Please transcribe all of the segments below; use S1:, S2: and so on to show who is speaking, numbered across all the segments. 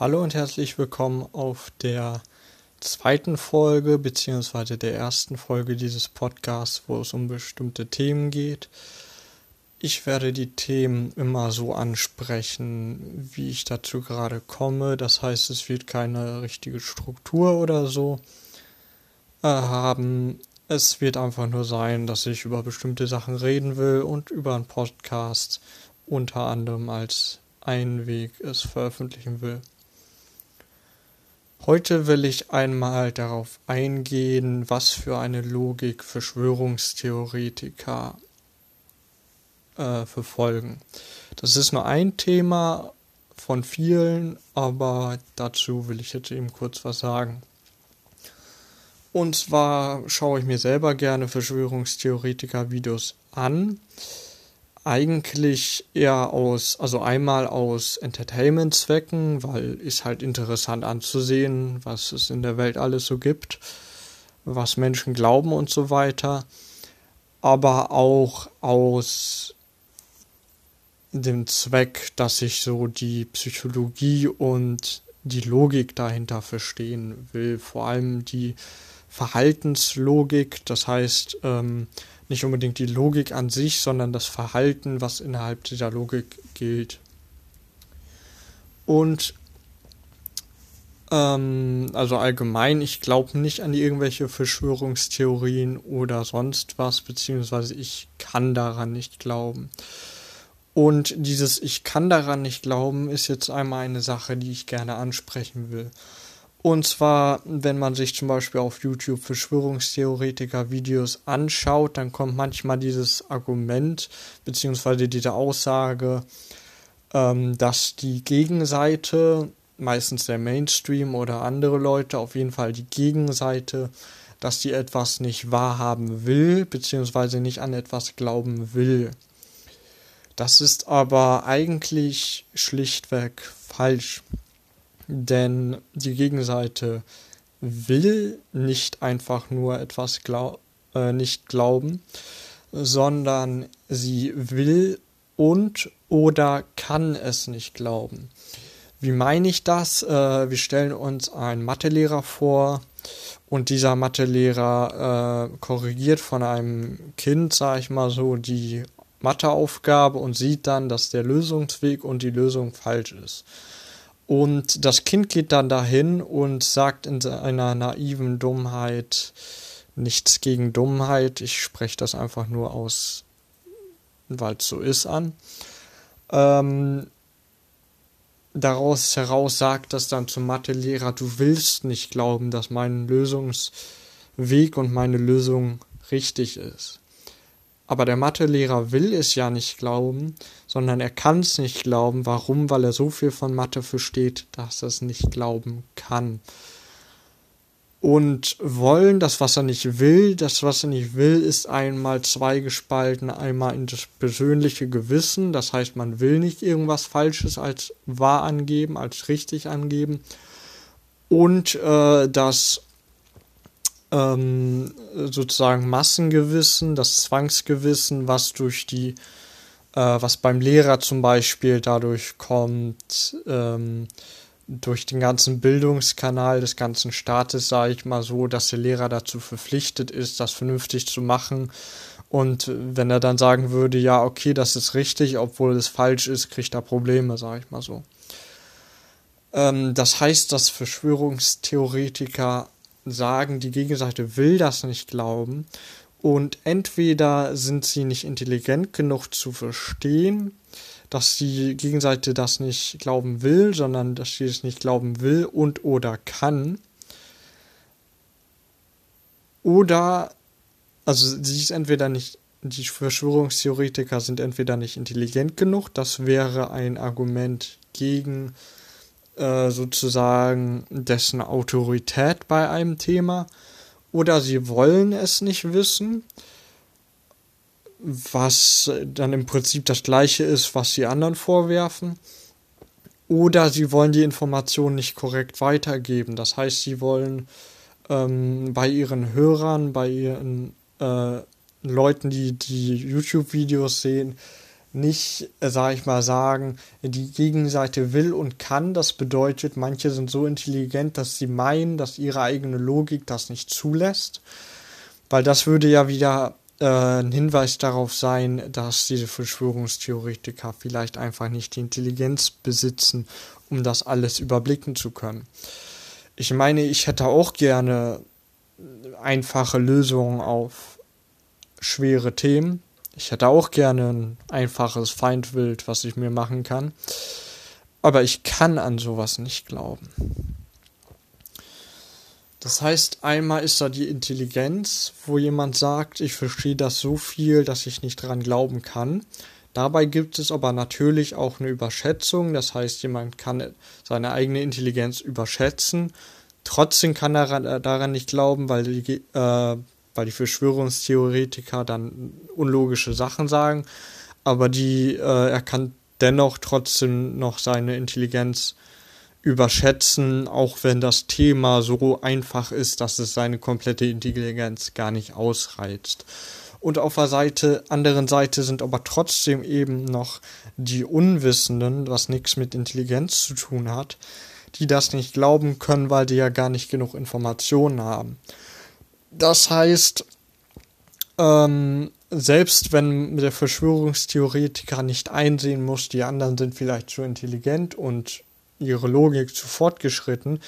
S1: Hallo und herzlich willkommen auf der zweiten Folge beziehungsweise der ersten Folge dieses Podcasts, wo es um bestimmte Themen geht. Ich werde die Themen immer so ansprechen, wie ich dazu gerade komme. Das heißt, es wird keine richtige Struktur oder so äh, haben. Es wird einfach nur sein, dass ich über bestimmte Sachen reden will und über einen Podcast unter anderem als einen Weg es veröffentlichen will. Heute will ich einmal darauf eingehen, was für eine Logik Verschwörungstheoretiker äh, verfolgen. Das ist nur ein Thema von vielen, aber dazu will ich jetzt eben kurz was sagen. Und zwar schaue ich mir selber gerne Verschwörungstheoretiker-Videos an eigentlich eher aus, also einmal aus Entertainment-Zwecken, weil ist halt interessant anzusehen, was es in der Welt alles so gibt, was Menschen glauben und so weiter, aber auch aus dem Zweck, dass ich so die Psychologie und die Logik dahinter verstehen will, vor allem die Verhaltenslogik, das heißt, ähm, nicht unbedingt die Logik an sich, sondern das Verhalten, was innerhalb dieser Logik gilt. Und ähm, also allgemein, ich glaube nicht an irgendwelche Verschwörungstheorien oder sonst was, beziehungsweise ich kann daran nicht glauben. Und dieses Ich kann daran nicht glauben ist jetzt einmal eine Sache, die ich gerne ansprechen will. Und zwar, wenn man sich zum Beispiel auf YouTube Verschwörungstheoretiker-Videos anschaut, dann kommt manchmal dieses Argument beziehungsweise diese Aussage, ähm, dass die Gegenseite, meistens der Mainstream oder andere Leute, auf jeden Fall die Gegenseite, dass die etwas nicht wahrhaben will, beziehungsweise nicht an etwas glauben will. Das ist aber eigentlich schlichtweg falsch. Denn die Gegenseite will nicht einfach nur etwas glaub, äh, nicht glauben, sondern sie will und oder kann es nicht glauben. Wie meine ich das? Äh, wir stellen uns einen Mathelehrer vor und dieser Mathelehrer äh, korrigiert von einem Kind, sage ich mal so, die Matheaufgabe und sieht dann, dass der Lösungsweg und die Lösung falsch ist. Und das Kind geht dann dahin und sagt in seiner naiven Dummheit nichts gegen Dummheit. Ich spreche das einfach nur aus, weil es so ist, an. Ähm, daraus heraus sagt das dann zum Mathelehrer, du willst nicht glauben, dass mein Lösungsweg und meine Lösung richtig ist. Aber der Mathelehrer will es ja nicht glauben, sondern er kann es nicht glauben. Warum? Weil er so viel von Mathe versteht, dass er es nicht glauben kann. Und wollen, das, was er nicht will, das, was er nicht will, ist einmal zweigespalten, einmal in das persönliche Gewissen, das heißt, man will nicht irgendwas Falsches als wahr angeben, als richtig angeben, und äh, das ähm, sozusagen Massengewissen, das Zwangsgewissen, was durch die, äh, was beim Lehrer zum Beispiel dadurch kommt, ähm, durch den ganzen Bildungskanal des ganzen Staates, sage ich mal so, dass der Lehrer dazu verpflichtet ist, das vernünftig zu machen. Und wenn er dann sagen würde, ja, okay, das ist richtig, obwohl es falsch ist, kriegt er Probleme, sage ich mal so. Ähm, das heißt, dass Verschwörungstheoretiker sagen, die Gegenseite will das nicht glauben und entweder sind sie nicht intelligent genug zu verstehen, dass die Gegenseite das nicht glauben will, sondern dass sie es nicht glauben will und oder kann. Oder, also sie ist entweder nicht, die Verschwörungstheoretiker sind entweder nicht intelligent genug, das wäre ein Argument gegen äh, sozusagen dessen Autorität bei einem Thema oder sie wollen es nicht wissen, was dann im Prinzip das gleiche ist, was sie anderen vorwerfen. Oder sie wollen die Information nicht korrekt weitergeben. Das heißt, sie wollen ähm, bei ihren Hörern, bei ihren äh, Leuten, die die YouTube-Videos sehen, nicht, äh, sag ich mal, sagen, die Gegenseite will und kann. Das bedeutet, manche sind so intelligent, dass sie meinen, dass ihre eigene Logik das nicht zulässt. Weil das würde ja wieder äh, ein Hinweis darauf sein, dass diese Verschwörungstheoretiker vielleicht einfach nicht die Intelligenz besitzen, um das alles überblicken zu können. Ich meine, ich hätte auch gerne einfache Lösungen auf schwere Themen. Ich hätte auch gerne ein einfaches Feindbild, was ich mir machen kann. Aber ich kann an sowas nicht glauben. Das heißt, einmal ist da die Intelligenz, wo jemand sagt, ich verstehe das so viel, dass ich nicht dran glauben kann. Dabei gibt es aber natürlich auch eine Überschätzung, das heißt, jemand kann seine eigene Intelligenz überschätzen. Trotzdem kann er daran nicht glauben, weil die, äh, weil die Verschwörungstheoretiker dann unlogische Sachen sagen, aber die, äh, er kann dennoch trotzdem noch seine Intelligenz überschätzen, auch wenn das Thema so einfach ist, dass es seine komplette Intelligenz gar nicht ausreizt. Und auf der Seite, anderen Seite sind aber trotzdem eben noch die Unwissenden, was nichts mit Intelligenz zu tun hat, die das nicht glauben können, weil die ja gar nicht genug Informationen haben. Das heißt, ähm, selbst wenn der Verschwörungstheoretiker nicht einsehen muss, die anderen sind vielleicht zu intelligent und ihre Logik zu fortgeschritten,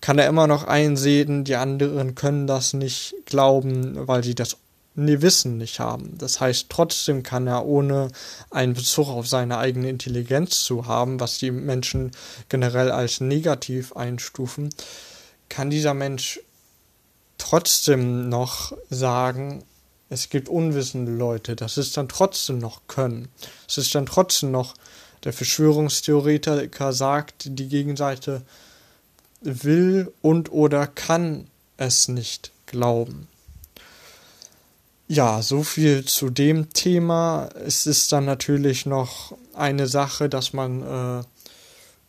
S1: kann er immer noch einsehen, die anderen können das nicht glauben, weil sie das Wissen nicht haben. Das heißt, trotzdem kann er ohne einen Bezug auf seine eigene Intelligenz zu haben, was die Menschen generell als negativ einstufen, kann dieser Mensch trotzdem noch sagen, es gibt unwissende Leute, das ist dann trotzdem noch Können. Es ist dann trotzdem noch, der Verschwörungstheoretiker sagt, die Gegenseite will und oder kann es nicht glauben. Ja, so viel zu dem Thema. Es ist dann natürlich noch eine Sache, dass man äh,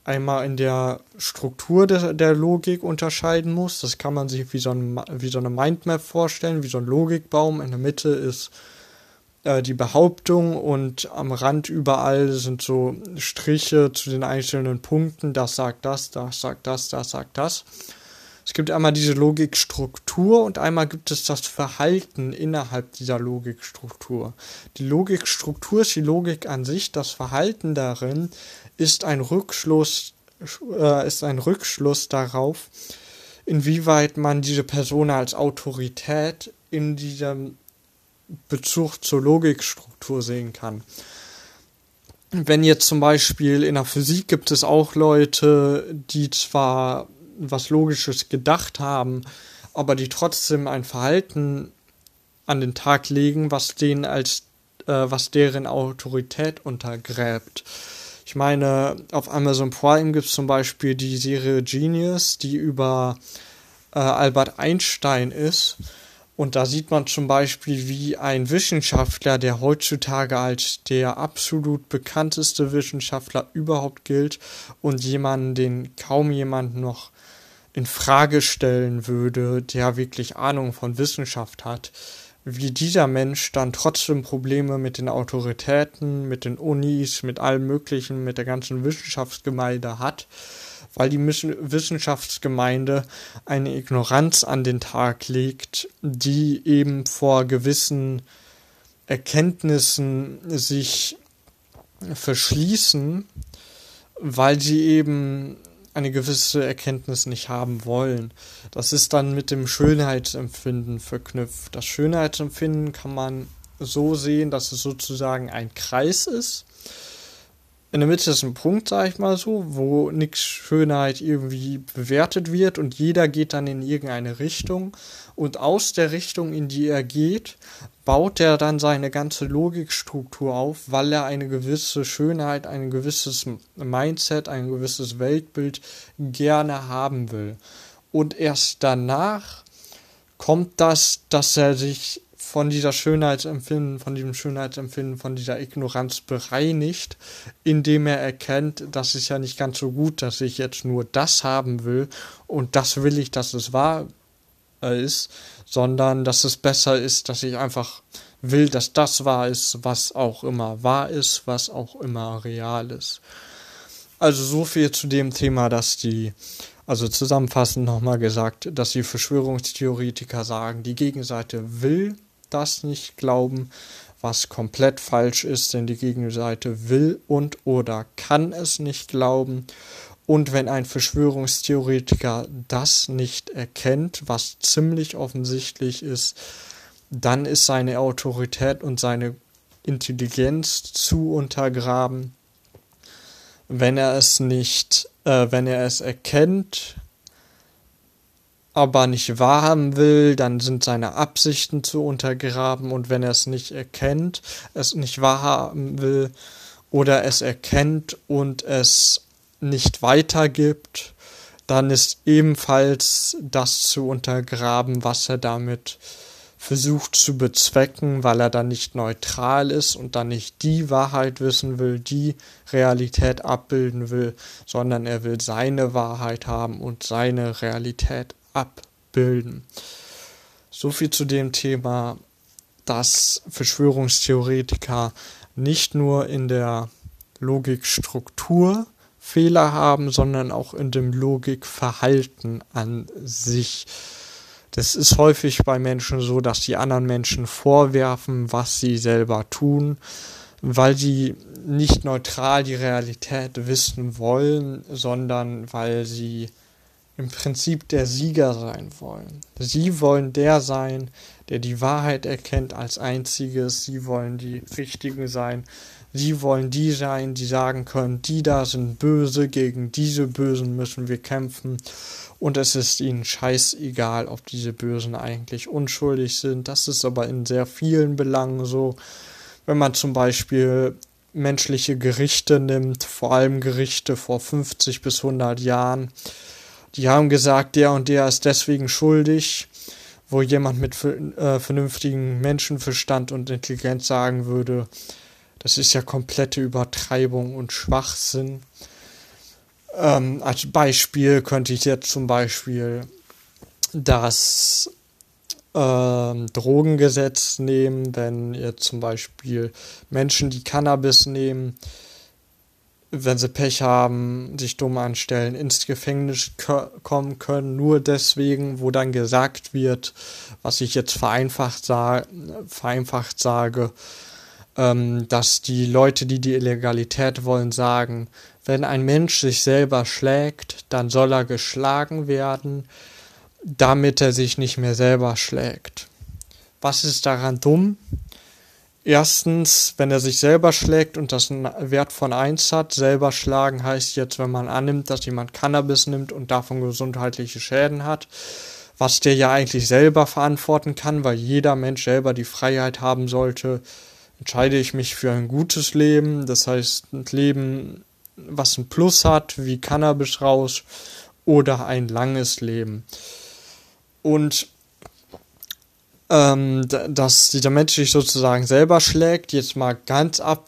S1: einmal in der Struktur de, der Logik unterscheiden muss. Das kann man sich wie so, ein, wie so eine Mindmap vorstellen, wie so ein Logikbaum. In der Mitte ist äh, die Behauptung und am Rand überall sind so Striche zu den einzelnen Punkten. Das sagt das, das sagt das, das sagt das. Es gibt einmal diese Logikstruktur und einmal gibt es das Verhalten innerhalb dieser Logikstruktur. Die Logikstruktur ist die Logik an sich, das Verhalten darin ist ein Rückschluss, äh, ist ein Rückschluss darauf, inwieweit man diese Person als Autorität in diesem Bezug zur Logikstruktur sehen kann. Wenn jetzt zum Beispiel in der Physik gibt es auch Leute, die zwar was Logisches gedacht haben, aber die trotzdem ein Verhalten an den Tag legen, was denen als äh, was deren Autorität untergräbt. Ich meine, auf Amazon Prime gibt es zum Beispiel die Serie Genius, die über äh, Albert Einstein ist. Und da sieht man zum Beispiel, wie ein Wissenschaftler, der heutzutage als der absolut bekannteste Wissenschaftler überhaupt gilt und jemanden, den kaum jemand noch in Frage stellen würde, der wirklich Ahnung von Wissenschaft hat, wie dieser Mensch dann trotzdem Probleme mit den Autoritäten, mit den Unis, mit allem Möglichen, mit der ganzen Wissenschaftsgemeinde hat, weil die Wissenschaftsgemeinde eine Ignoranz an den Tag legt, die eben vor gewissen Erkenntnissen sich verschließen, weil sie eben eine gewisse Erkenntnis nicht haben wollen. Das ist dann mit dem Schönheitsempfinden verknüpft. Das Schönheitsempfinden kann man so sehen, dass es sozusagen ein Kreis ist. In der Mitte ist ein Punkt, sag ich mal so, wo nichts Schönheit irgendwie bewertet wird und jeder geht dann in irgendeine Richtung und aus der Richtung, in die er geht, baut er dann seine ganze Logikstruktur auf, weil er eine gewisse Schönheit, ein gewisses Mindset, ein gewisses Weltbild gerne haben will. Und erst danach kommt das, dass er sich von dieser Schönheitsempfinden, von diesem Schönheitsempfinden, von dieser Ignoranz bereinigt, indem er erkennt, das ist ja nicht ganz so gut, dass ich jetzt nur das haben will und das will ich, dass es wahr ist, sondern dass es besser ist, dass ich einfach will, dass das wahr ist, was auch immer wahr ist, was auch immer real ist. Also so viel zu dem Thema, dass die, also zusammenfassend nochmal gesagt, dass die Verschwörungstheoretiker sagen, die Gegenseite will das nicht glauben, was komplett falsch ist, denn die Gegenseite will und oder kann es nicht glauben. Und wenn ein Verschwörungstheoretiker das nicht erkennt, was ziemlich offensichtlich ist, dann ist seine Autorität und seine Intelligenz zu untergraben. Wenn er es nicht, äh, wenn er es erkennt, aber nicht wahrhaben will, dann sind seine Absichten zu untergraben und wenn er es nicht erkennt, es nicht wahrhaben will oder es erkennt und es nicht weitergibt, dann ist ebenfalls das zu untergraben, was er damit versucht zu bezwecken, weil er dann nicht neutral ist und dann nicht die Wahrheit wissen will, die Realität abbilden will, sondern er will seine Wahrheit haben und seine Realität abbilden. So viel zu dem Thema, dass Verschwörungstheoretiker nicht nur in der Logikstruktur Fehler haben, sondern auch in dem Logikverhalten an sich. Das ist häufig bei Menschen so, dass die anderen Menschen vorwerfen, was sie selber tun, weil sie nicht neutral die Realität wissen wollen, sondern weil sie im Prinzip der Sieger sein wollen. Sie wollen der sein, der die Wahrheit erkennt als einziges. Sie wollen die Richtigen sein. Sie wollen die sein, die sagen können, die da sind böse, gegen diese Bösen müssen wir kämpfen und es ist ihnen scheißegal, ob diese Bösen eigentlich unschuldig sind. Das ist aber in sehr vielen Belangen so. Wenn man zum Beispiel menschliche Gerichte nimmt, vor allem Gerichte vor 50 bis 100 Jahren, die haben gesagt, der und der ist deswegen schuldig, wo jemand mit äh, vernünftigen Menschenverstand und Intelligenz sagen würde, das ist ja komplette Übertreibung und Schwachsinn. Ähm, als Beispiel könnte ich jetzt zum Beispiel das ähm, Drogengesetz nehmen, wenn jetzt zum Beispiel Menschen, die Cannabis nehmen, wenn sie Pech haben, sich dumm anstellen, ins Gefängnis kommen können, nur deswegen, wo dann gesagt wird, was ich jetzt vereinfacht, sa vereinfacht sage, ähm, dass die Leute, die die Illegalität wollen, sagen, wenn ein Mensch sich selber schlägt, dann soll er geschlagen werden, damit er sich nicht mehr selber schlägt. Was ist daran dumm? Erstens, wenn er sich selber schlägt und das einen Wert von 1 hat, selber schlagen heißt jetzt, wenn man annimmt, dass jemand Cannabis nimmt und davon gesundheitliche Schäden hat, was der ja eigentlich selber verantworten kann, weil jeder Mensch selber die Freiheit haben sollte, entscheide ich mich für ein gutes Leben, das heißt ein Leben was ein Plus hat, wie Cannabis raus, oder ein langes Leben. Und ähm, dass dieser Mensch sich sozusagen selber schlägt, jetzt mal ganz ab,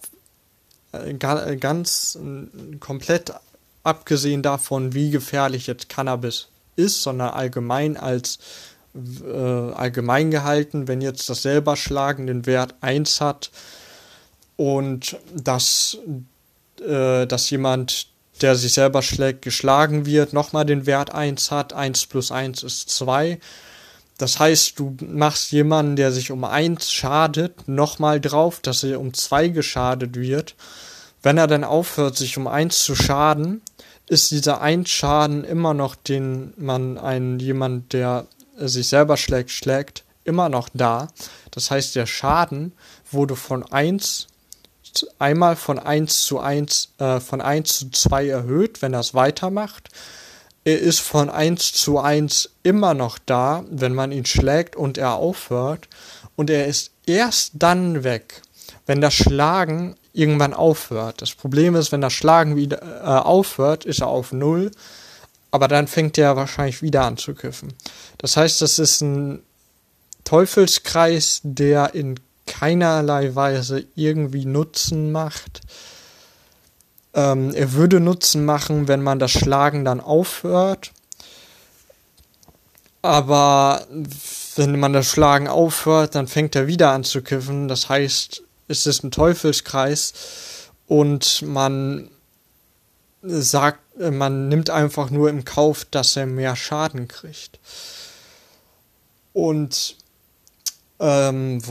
S1: äh, ganz äh, komplett abgesehen davon, wie gefährlich jetzt Cannabis ist, sondern allgemein als äh, allgemein gehalten, wenn jetzt das selber Schlagen den Wert 1 hat und das äh, dass jemand, der sich selber schlägt, geschlagen wird, nochmal den Wert 1 hat. 1 plus 1 ist 2. Das heißt, du machst jemanden, der sich um 1 schadet, nochmal drauf, dass er um 2 geschadet wird. Wenn er dann aufhört, sich um 1 zu schaden, ist dieser 1 Schaden immer noch, den man einen jemand, der sich selber schlägt, schlägt, immer noch da. Das heißt, der Schaden wurde von 1 einmal von 1 zu 1, äh, von 1 zu 2 erhöht, wenn er es weitermacht. Er ist von 1 zu 1 immer noch da, wenn man ihn schlägt und er aufhört. Und er ist erst dann weg, wenn das Schlagen irgendwann aufhört. Das Problem ist, wenn das Schlagen wieder äh, aufhört, ist er auf Null. Aber dann fängt er wahrscheinlich wieder an zu kiffen. Das heißt, das ist ein Teufelskreis, der in keinerlei Weise irgendwie Nutzen macht. Ähm, er würde Nutzen machen, wenn man das Schlagen dann aufhört. Aber wenn man das Schlagen aufhört, dann fängt er wieder an zu kiffen. Das heißt, es ist ein Teufelskreis und man sagt, man nimmt einfach nur im Kauf, dass er mehr Schaden kriegt. Und ähm,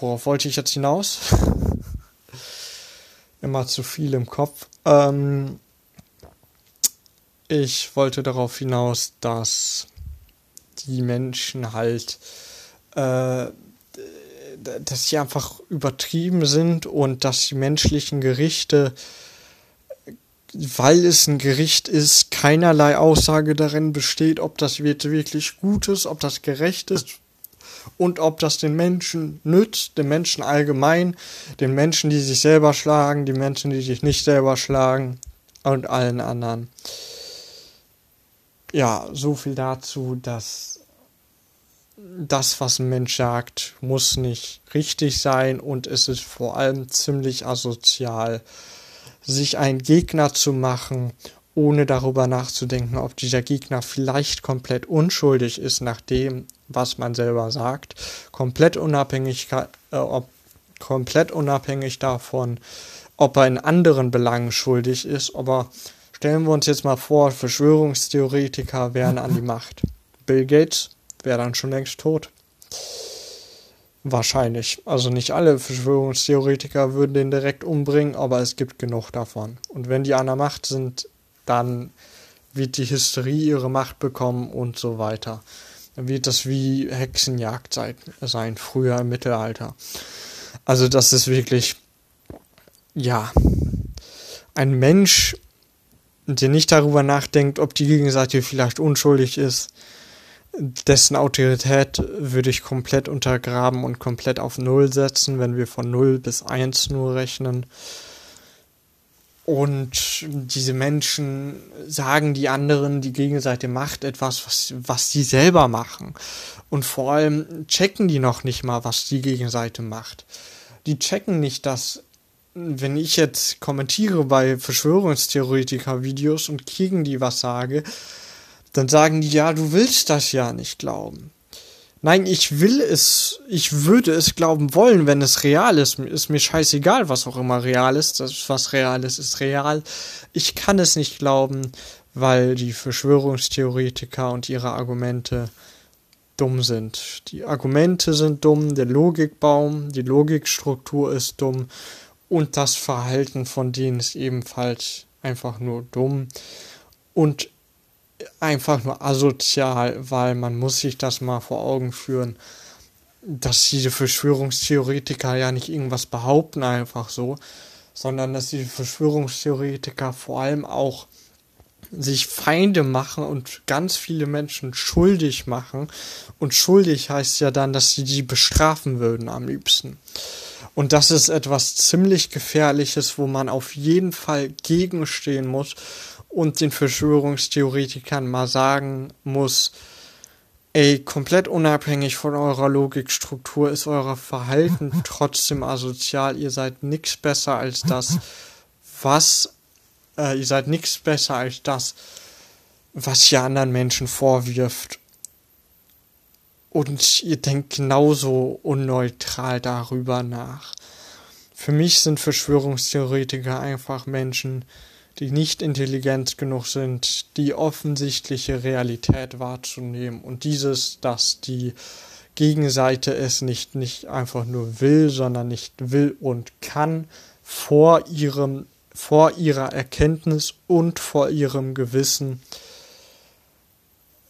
S1: worauf wollte ich jetzt hinaus? Immer zu viel im Kopf. Ähm, ich wollte darauf hinaus, dass die Menschen halt, äh, dass sie einfach übertrieben sind und dass die menschlichen Gerichte, weil es ein Gericht ist, keinerlei Aussage darin besteht, ob das wirklich gut ist, ob das gerecht ist und ob das den Menschen nützt, den Menschen allgemein, den Menschen, die sich selber schlagen, die Menschen, die sich nicht selber schlagen und allen anderen. Ja, so viel dazu, dass das, was ein Mensch sagt, muss nicht richtig sein und es ist vor allem ziemlich asozial, sich einen Gegner zu machen, ohne darüber nachzudenken, ob dieser Gegner vielleicht komplett unschuldig ist nach dem, was man selber sagt, komplett unabhängig, äh, ob, komplett unabhängig davon, ob er in anderen Belangen schuldig ist, aber Stellen wir uns jetzt mal vor, Verschwörungstheoretiker wären an die Macht. Bill Gates wäre dann schon längst tot. Wahrscheinlich. Also nicht alle Verschwörungstheoretiker würden den direkt umbringen, aber es gibt genug davon. Und wenn die an der Macht sind, dann wird die Hysterie ihre Macht bekommen und so weiter. Dann wird das wie Hexenjagd sein, früher im Mittelalter. Also das ist wirklich, ja, ein Mensch ihr nicht darüber nachdenkt, ob die Gegenseite vielleicht unschuldig ist, dessen Autorität würde ich komplett untergraben und komplett auf Null setzen, wenn wir von Null bis Eins nur rechnen. Und diese Menschen sagen die anderen, die Gegenseite macht etwas, was, was die selber machen. Und vor allem checken die noch nicht mal, was die Gegenseite macht. Die checken nicht, dass wenn ich jetzt kommentiere bei Verschwörungstheoretiker-Videos und gegen die was sage, dann sagen die, ja, du willst das ja nicht glauben. Nein, ich will es, ich würde es glauben wollen, wenn es real ist. Ist mir scheißegal, was auch immer real ist. Das, was real ist, ist real. Ich kann es nicht glauben, weil die Verschwörungstheoretiker und ihre Argumente dumm sind. Die Argumente sind dumm, der Logikbaum, die Logikstruktur ist dumm und das Verhalten von denen ist ebenfalls einfach nur dumm und einfach nur asozial, weil man muss sich das mal vor Augen führen, dass diese Verschwörungstheoretiker ja nicht irgendwas behaupten einfach so, sondern dass diese Verschwörungstheoretiker vor allem auch sich Feinde machen und ganz viele Menschen schuldig machen. Und schuldig heißt ja dann, dass sie die bestrafen würden am liebsten. Und das ist etwas ziemlich Gefährliches, wo man auf jeden Fall gegenstehen muss und den Verschwörungstheoretikern mal sagen muss, ey, komplett unabhängig von eurer Logikstruktur ist euer Verhalten trotzdem asozial. Ihr seid nichts besser als das, was, äh, ihr seid nichts besser als das, was ihr anderen Menschen vorwirft und ihr denkt genauso unneutral darüber nach. Für mich sind Verschwörungstheoretiker einfach Menschen, die nicht intelligent genug sind, die offensichtliche Realität wahrzunehmen und dieses, dass die Gegenseite es nicht, nicht einfach nur will, sondern nicht will und kann, vor ihrem, vor ihrer Erkenntnis und vor ihrem Gewissen.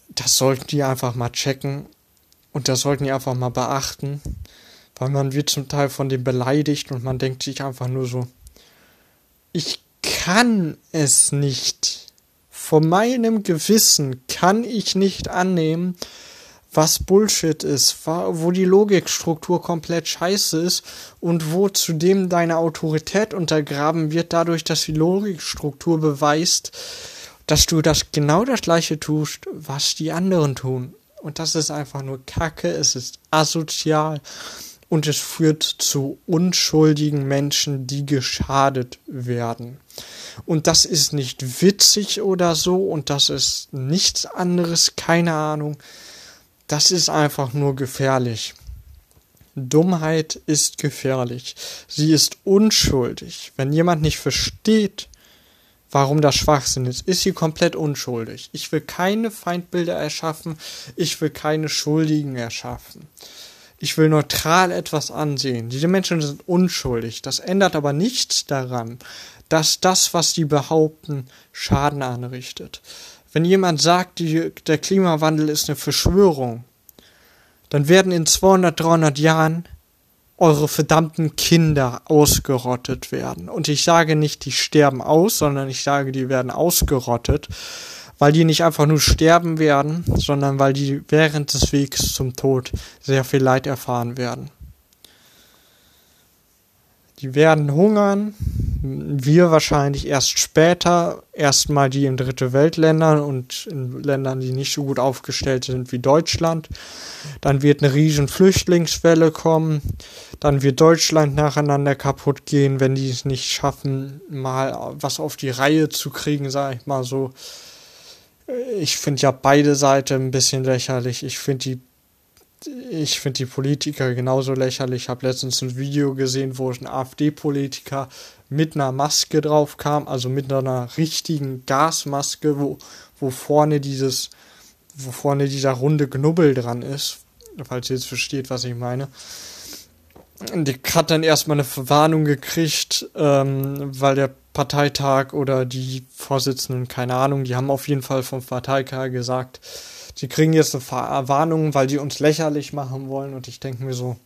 S1: Das sollten die einfach mal checken und das sollten die einfach mal beachten, weil man wird zum Teil von dem beleidigt und man denkt sich einfach nur so, ich kann es nicht. Von meinem Gewissen kann ich nicht annehmen, was Bullshit ist, wo die Logikstruktur komplett scheiße ist und wo zudem deine Autorität untergraben wird, dadurch, dass die Logikstruktur beweist, dass du das genau das gleiche tust, was die anderen tun. Und das ist einfach nur Kacke, es ist asozial und es führt zu unschuldigen Menschen, die geschadet werden. Und das ist nicht witzig oder so und das ist nichts anderes, keine Ahnung. das ist einfach nur gefährlich. Dummheit ist gefährlich. Sie ist unschuldig. Wenn jemand nicht versteht, warum das Schwachsinn ist, ist sie komplett unschuldig. Ich will keine Feindbilder erschaffen. Ich will keine Schuldigen erschaffen. Ich will neutral etwas ansehen. Diese Menschen sind unschuldig. Das ändert aber nichts daran, dass das, was sie behaupten, Schaden anrichtet. Wenn jemand sagt, die, der Klimawandel ist eine Verschwörung, dann werden in 200, 300 Jahren eure verdammten Kinder ausgerottet werden. Und ich sage nicht, die sterben aus, sondern ich sage, die werden ausgerottet, weil die nicht einfach nur sterben werden, sondern weil die während des Wegs zum Tod sehr viel Leid erfahren werden. Die werden hungern, wir wahrscheinlich erst später, erstmal die in dritte Weltländern und in Ländern, die nicht so gut aufgestellt sind wie Deutschland. Dann wird eine riesen Flüchtlingswelle kommen. Dann wird Deutschland nacheinander kaputt gehen, wenn die es nicht schaffen, mal was auf die Reihe zu kriegen, sag ich mal so. Ich finde ja beide Seiten ein bisschen lächerlich. Ich finde die ich finde die Politiker genauso lächerlich. Ich habe letztens ein Video gesehen, wo ein AfD-Politiker mit einer Maske drauf kam, also mit einer richtigen Gasmaske, wo, wo vorne dieses, wo vorne dieser runde Knubbel dran ist, falls ihr jetzt versteht, was ich meine. Die hat dann erstmal eine Verwarnung gekriegt, ähm, weil der Parteitag oder die Vorsitzenden, keine Ahnung, die haben auf jeden Fall vom Parteitag gesagt, sie kriegen jetzt eine Warnung, weil die uns lächerlich machen wollen. Und ich denke mir so,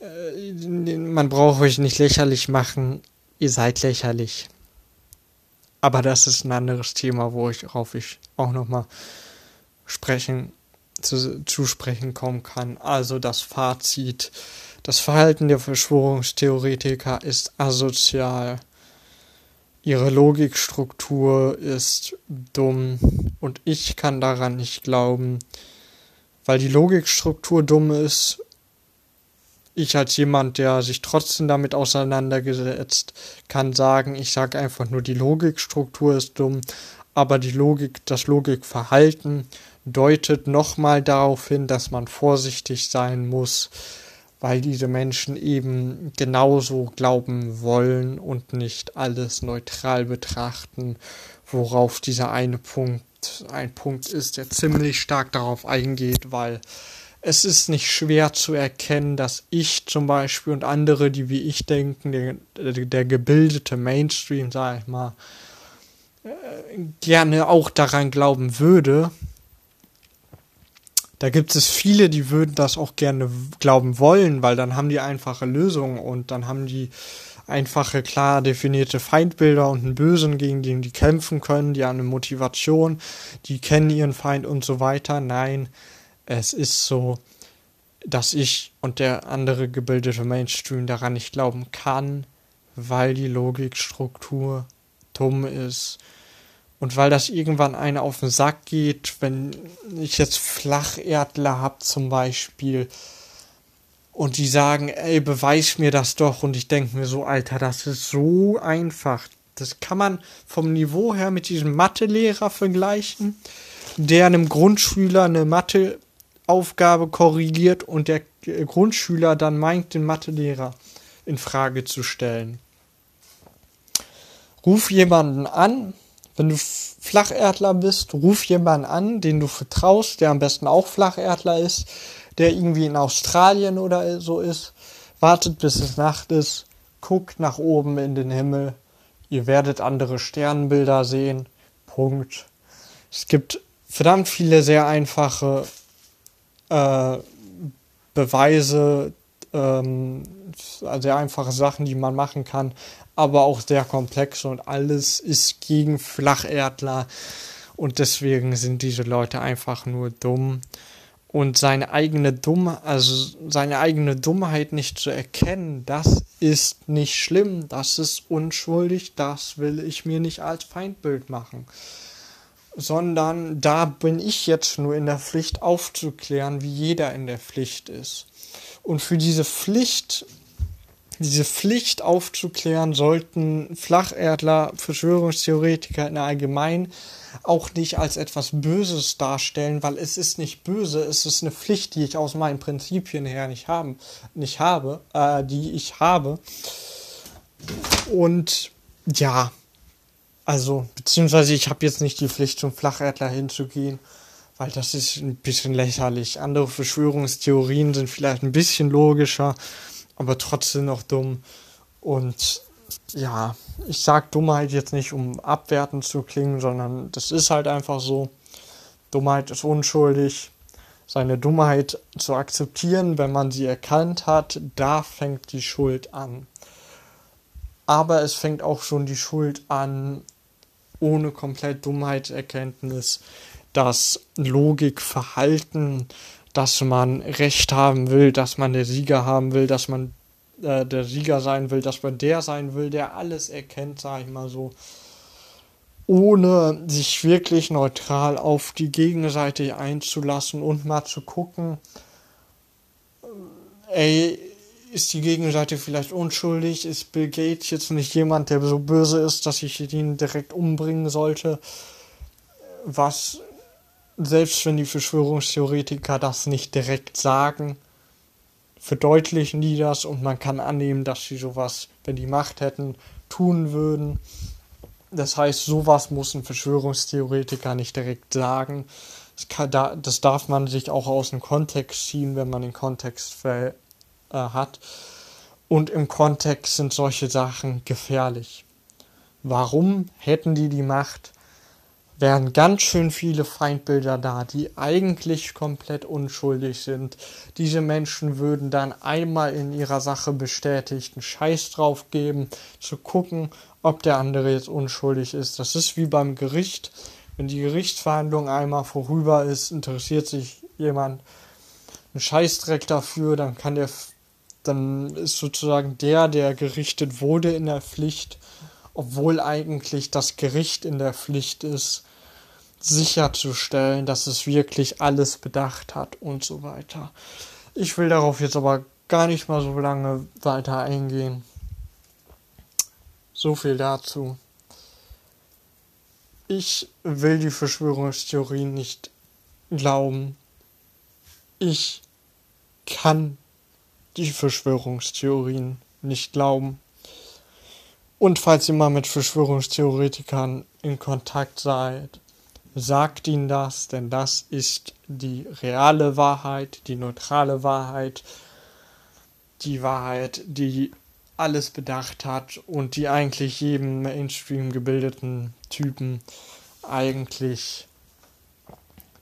S1: äh, man braucht euch nicht lächerlich machen, ihr seid lächerlich. Aber das ist ein anderes Thema, worauf ich auch nochmal sprechen, zu, zu sprechen kommen kann. Also das Fazit. Das Verhalten der Verschwörungstheoretiker ist asozial. Ihre Logikstruktur ist dumm und ich kann daran nicht glauben, weil die Logikstruktur dumm ist. Ich als jemand, der sich trotzdem damit auseinandergesetzt, kann sagen, ich sage einfach nur, die Logikstruktur ist dumm, aber die Logik, das Logikverhalten deutet nochmal darauf hin, dass man vorsichtig sein muss, weil diese Menschen eben genauso glauben wollen und nicht alles neutral betrachten, worauf dieser eine Punkt ein Punkt ist, der ziemlich stark darauf eingeht, weil es ist nicht schwer zu erkennen, dass ich zum Beispiel und andere, die wie ich denken, der, der gebildete Mainstream, sag ich mal, äh, gerne auch daran glauben würde, da gibt es viele, die würden das auch gerne glauben wollen, weil dann haben die einfache Lösungen und dann haben die einfache, klar definierte Feindbilder und einen Bösen, gegen den die kämpfen können, die haben eine Motivation, die kennen ihren Feind und so weiter. Nein, es ist so, dass ich und der andere gebildete Mainstream daran nicht glauben kann, weil die Logikstruktur dumm ist und weil das irgendwann einen auf den Sack geht, wenn ich jetzt Flacherdler hab zum Beispiel und die sagen, ey, beweis mir das doch und ich denke mir so, Alter, das ist so einfach. Das kann man vom Niveau her mit diesem Mathelehrer vergleichen, der einem Grundschüler eine Matheaufgabe korrigiert und der Grundschüler dann meint, den Mathelehrer in Frage zu stellen. Ruf jemanden an, wenn du Flacherdler bist, ruf jemanden an, den du vertraust, der am besten auch Flacherdler ist, der irgendwie in Australien oder so ist, wartet bis es Nacht ist, guckt nach oben in den Himmel, ihr werdet andere Sternbilder sehen. Punkt. Es gibt verdammt viele sehr einfache äh, Beweise, ähm, sehr einfache Sachen, die man machen kann, aber auch sehr komplex und alles ist gegen Flacherdler. Und deswegen sind diese Leute einfach nur dumm. Und seine eigene Dumm also seine eigene Dummheit nicht zu erkennen, das ist nicht schlimm, das ist unschuldig, das will ich mir nicht als Feindbild machen, sondern da bin ich jetzt nur in der Pflicht aufzuklären, wie jeder in der Pflicht ist. Und für diese Pflicht diese Pflicht aufzuklären sollten Flacherdler, Verschwörungstheoretiker in allgemein auch nicht als etwas Böses darstellen, weil es ist nicht böse, es ist eine Pflicht, die ich aus meinen Prinzipien her nicht haben, nicht habe, äh, die ich habe. Und ja, also, beziehungsweise ich habe jetzt nicht die Pflicht, zum Flacherdler hinzugehen, weil das ist ein bisschen lächerlich. Andere Verschwörungstheorien sind vielleicht ein bisschen logischer, aber trotzdem noch dumm. Und ja, ich sag Dummheit jetzt nicht, um abwertend zu klingen, sondern das ist halt einfach so. Dummheit ist unschuldig. Seine Dummheit zu akzeptieren, wenn man sie erkannt hat, da fängt die Schuld an. Aber es fängt auch schon die Schuld an, ohne komplett Dummheitserkenntnis, das Logikverhalten, dass man Recht haben will, dass man der Sieger haben will, dass man äh, der Sieger sein will, dass man der sein will, der alles erkennt, sag ich mal so, ohne sich wirklich neutral auf die Gegenseite einzulassen und mal zu gucken, ey, ist die Gegenseite vielleicht unschuldig? Ist Bill Gates jetzt nicht jemand, der so böse ist, dass ich ihn direkt umbringen sollte? Was, selbst wenn die Verschwörungstheoretiker das nicht direkt sagen, verdeutlichen die das und man kann annehmen, dass sie sowas, wenn die Macht hätten, tun würden. Das heißt, sowas muss ein Verschwörungstheoretiker nicht direkt sagen. Das, kann, das darf man sich auch aus dem Kontext ziehen, wenn man den Kontext äh, hat. Und im Kontext sind solche Sachen gefährlich. Warum hätten die die Macht? Wären ganz schön viele Feindbilder da, die eigentlich komplett unschuldig sind. Diese Menschen würden dann einmal in ihrer Sache bestätigt einen Scheiß drauf geben, zu gucken, ob der andere jetzt unschuldig ist. Das ist wie beim Gericht. Wenn die Gerichtsverhandlung einmal vorüber ist, interessiert sich jemand einen Scheißdreck dafür, dann kann der, dann ist sozusagen der, der gerichtet wurde, in der Pflicht, obwohl eigentlich das Gericht in der Pflicht ist, sicherzustellen, dass es wirklich alles bedacht hat und so weiter. Ich will darauf jetzt aber gar nicht mal so lange weiter eingehen. So viel dazu. Ich will die Verschwörungstheorien nicht glauben. Ich kann die Verschwörungstheorien nicht glauben. Und falls ihr mal mit Verschwörungstheoretikern in Kontakt seid, sagt ihnen das, denn das ist die reale Wahrheit, die neutrale Wahrheit, die Wahrheit, die alles bedacht hat und die eigentlich jedem Mainstream gebildeten Typen eigentlich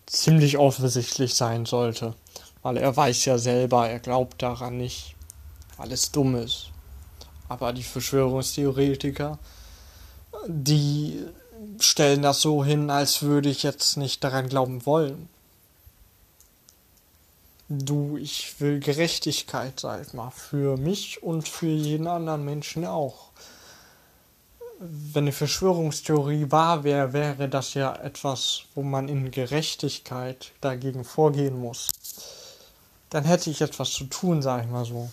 S1: ziemlich offensichtlich sein sollte. Weil er weiß ja selber, er glaubt daran nicht, weil es dumm ist. Aber die Verschwörungstheoretiker, die stellen das so hin, als würde ich jetzt nicht daran glauben wollen. Du, ich will Gerechtigkeit, sag ich mal, für mich und für jeden anderen Menschen auch. Wenn eine Verschwörungstheorie wahr wäre, wäre das ja etwas, wo man in Gerechtigkeit dagegen vorgehen muss. Dann hätte ich etwas zu tun, sag ich mal so.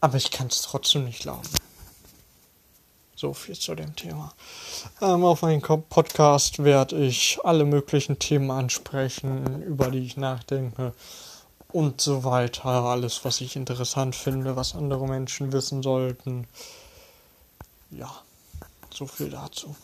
S1: Aber ich kann es trotzdem nicht glauben. So viel zu dem Thema. Ähm, auf meinem Podcast werde ich alle möglichen Themen ansprechen, über die ich nachdenke und so weiter. Alles, was ich interessant finde, was andere Menschen wissen sollten. Ja, so viel dazu.